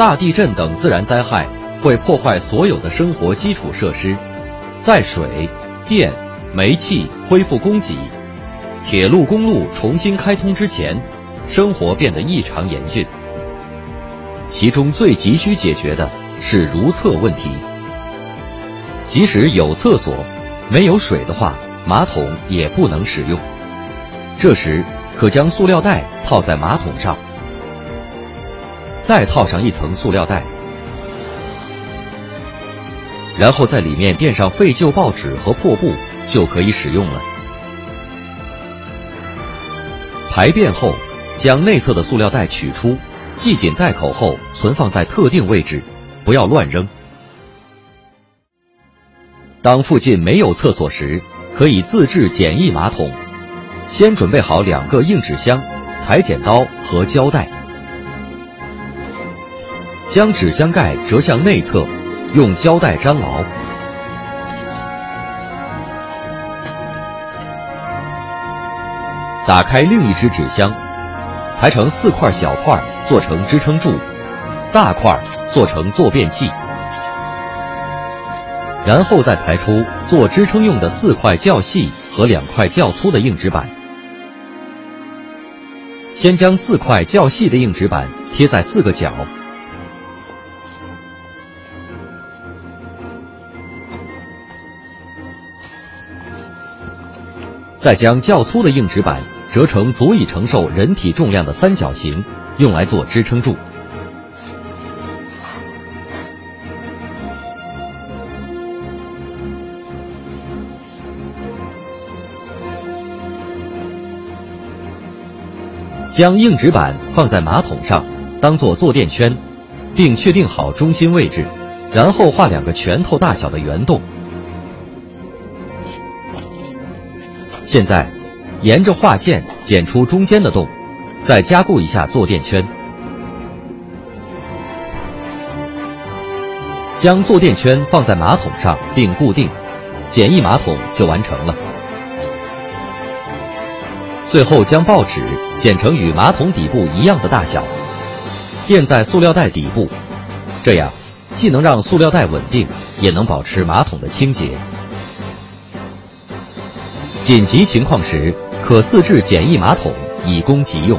大地震等自然灾害会破坏所有的生活基础设施，在水电。煤气恢复供给，铁路公路重新开通之前，生活变得异常严峻。其中最急需解决的是如厕问题。即使有厕所，没有水的话，马桶也不能使用。这时，可将塑料袋套在马桶上，再套上一层塑料袋，然后在里面垫上废旧报纸和破布。就可以使用了。排便后，将内侧的塑料袋取出，系紧袋口后存放在特定位置，不要乱扔。当附近没有厕所时，可以自制简易马桶。先准备好两个硬纸箱、裁剪刀和胶带，将纸箱盖折向内侧，用胶带粘牢。打开另一只纸箱，裁成四块小块，做成支撑柱；大块做成坐便器。然后再裁出做支撑用的四块较细和两块较粗的硬纸板。先将四块较细的硬纸板贴在四个角，再将较粗的硬纸板。折成足以承受人体重量的三角形，用来做支撑柱。将硬纸板放在马桶上，当做坐垫圈，并确定好中心位置，然后画两个拳头大小的圆洞。现在。沿着画线剪出中间的洞，再加固一下坐垫圈，将坐垫圈放在马桶上并固定，简易马桶就完成了。最后将报纸剪成与马桶底部一样的大小，垫在塑料袋底部，这样既能让塑料袋稳定，也能保持马桶的清洁。紧急情况时。可自制简易马桶，以供急用。